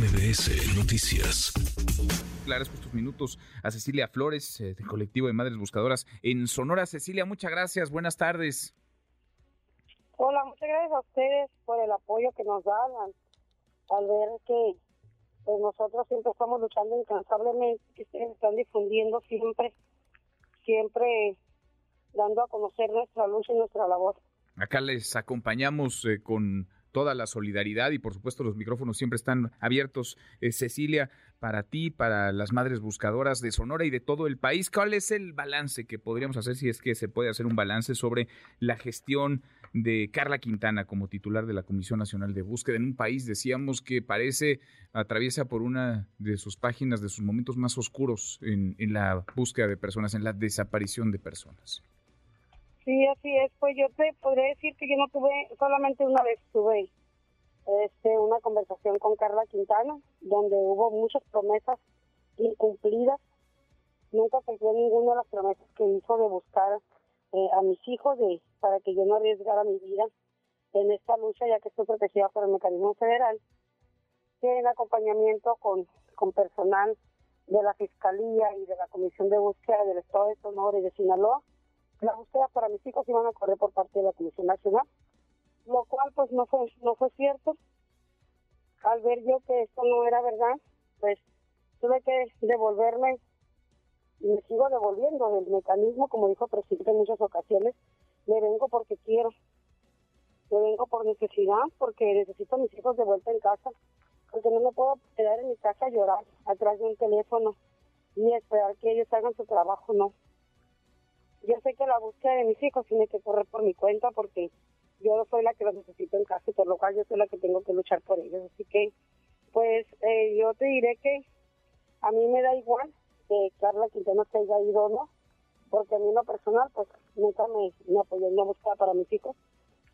MBS Noticias. Agradezco estos minutos a Cecilia Flores, eh, del colectivo de Madres Buscadoras en Sonora. Cecilia, muchas gracias. Buenas tardes. Hola, muchas gracias a ustedes por el apoyo que nos dan al, ver que pues, nosotros siempre estamos luchando incansablemente, que ustedes están difundiendo siempre, siempre dando a conocer nuestra lucha y nuestra labor. Acá les acompañamos eh, con toda la solidaridad y por supuesto los micrófonos siempre están abiertos. Eh, Cecilia, para ti, para las madres buscadoras de Sonora y de todo el país, ¿cuál es el balance que podríamos hacer si es que se puede hacer un balance sobre la gestión de Carla Quintana como titular de la Comisión Nacional de Búsqueda en un país, decíamos que parece atraviesa por una de sus páginas, de sus momentos más oscuros en, en la búsqueda de personas, en la desaparición de personas? Sí, así es. Pues yo te podría decir que yo no tuve, solamente una vez tuve este, una conversación con Carla Quintana, donde hubo muchas promesas incumplidas. Nunca cumplió ninguna de las promesas que hizo de buscar eh, a mis hijos de para que yo no arriesgara mi vida en esta lucha, ya que estoy protegida por el mecanismo federal, que en acompañamiento con, con personal de la Fiscalía y de la Comisión de Búsqueda del Estado de Sonora y de Sinaloa, la búsqueda para mis hijos iban a correr por parte de la Comisión Nacional, lo cual pues no fue, no fue cierto. Al ver yo que esto no era verdad, pues tuve que devolverme y me sigo devolviendo del mecanismo, como dijo el presidente en muchas ocasiones, me vengo porque quiero, me vengo por necesidad, porque necesito a mis hijos de vuelta en casa, porque no me puedo quedar en mi casa a llorar atrás de un teléfono y esperar que ellos hagan su trabajo, no yo sé que la búsqueda de mis hijos tiene que correr por mi cuenta porque yo soy la que los necesito en casa y por lo cual yo soy la que tengo que luchar por ellos. Así que, pues eh, yo te diré que a mí me da igual que Carla Quintana se haya ido o no, porque a mí en lo personal, pues nunca me, me apoyó en la búsqueda para mis hijos.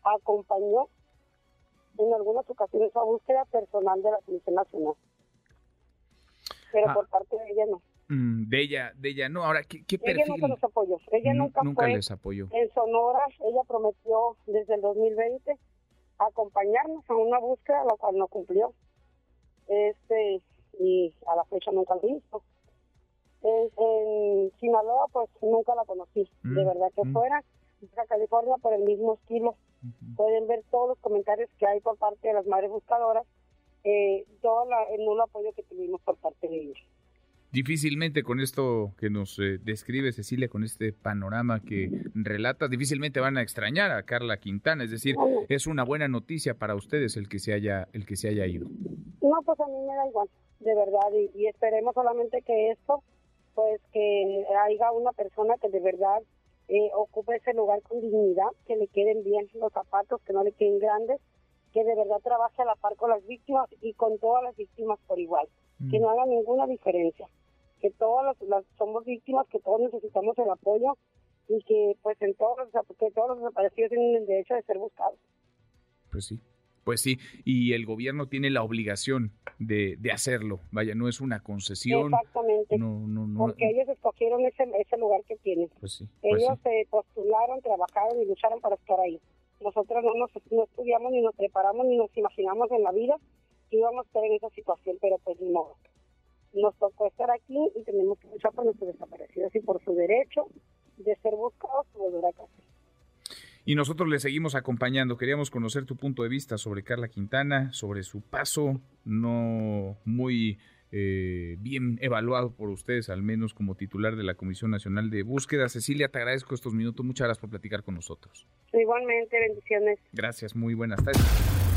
Acompañó en algunas ocasiones a búsqueda personal de la Comisión Nacional. Pero ah. por parte de ella no. De ella, de ella, no. Ahora, ¿qué, qué perfil? Ella nunca nos apoyó. Ella nunca, nunca les apoyó. En Sonora, ella prometió desde el 2020 acompañarnos a una búsqueda, la cual no cumplió. Este, y a la fecha nunca lo hizo. En, Sinaloa, pues nunca la conocí. de mm, verdad que mm. fuera a California por el mismo estilo. Pueden ver todos los comentarios que hay por parte de las madres buscadoras, eh, todo la, el nulo apoyo que tuvimos por parte de ellos difícilmente con esto que nos eh, describe Cecilia, con este panorama que relatas, difícilmente van a extrañar a Carla Quintana, es decir, es una buena noticia para ustedes el que se haya el que se haya ido. No, pues a mí me da igual, de verdad, y, esperemos solamente que esto, pues que haya una persona que de verdad eh, ocupe ese lugar con dignidad, que le queden bien los zapatos, que no le queden grandes, que de verdad trabaje a la par con las víctimas y con todas las víctimas por igual, que mm. no haga ninguna diferencia que todas las, somos víctimas, que todos necesitamos el apoyo y que pues en todos los, que todos los desaparecidos tienen el derecho de ser buscados. Pues sí. Pues sí, y el gobierno tiene la obligación de, de hacerlo. Vaya, no es una concesión. Exactamente. No, no, no. Porque ellos escogieron ese, ese lugar que tienen. Pues sí. Pues ellos se postularon, trabajaron y lucharon para estar ahí. Nosotros no, nos, no estudiamos, ni nos preparamos, ni nos imaginamos en la vida que íbamos a estar en esa situación, pero pues ni modo nos tocó estar aquí y tenemos que luchar por nuestros desaparecidos y por su derecho de ser buscados y volver a casa. Y nosotros le seguimos acompañando. Queríamos conocer tu punto de vista sobre Carla Quintana, sobre su paso no muy eh, bien evaluado por ustedes, al menos como titular de la Comisión Nacional de Búsqueda. Cecilia, te agradezco estos minutos. Muchas gracias por platicar con nosotros. Igualmente, bendiciones. Gracias, muy buenas tardes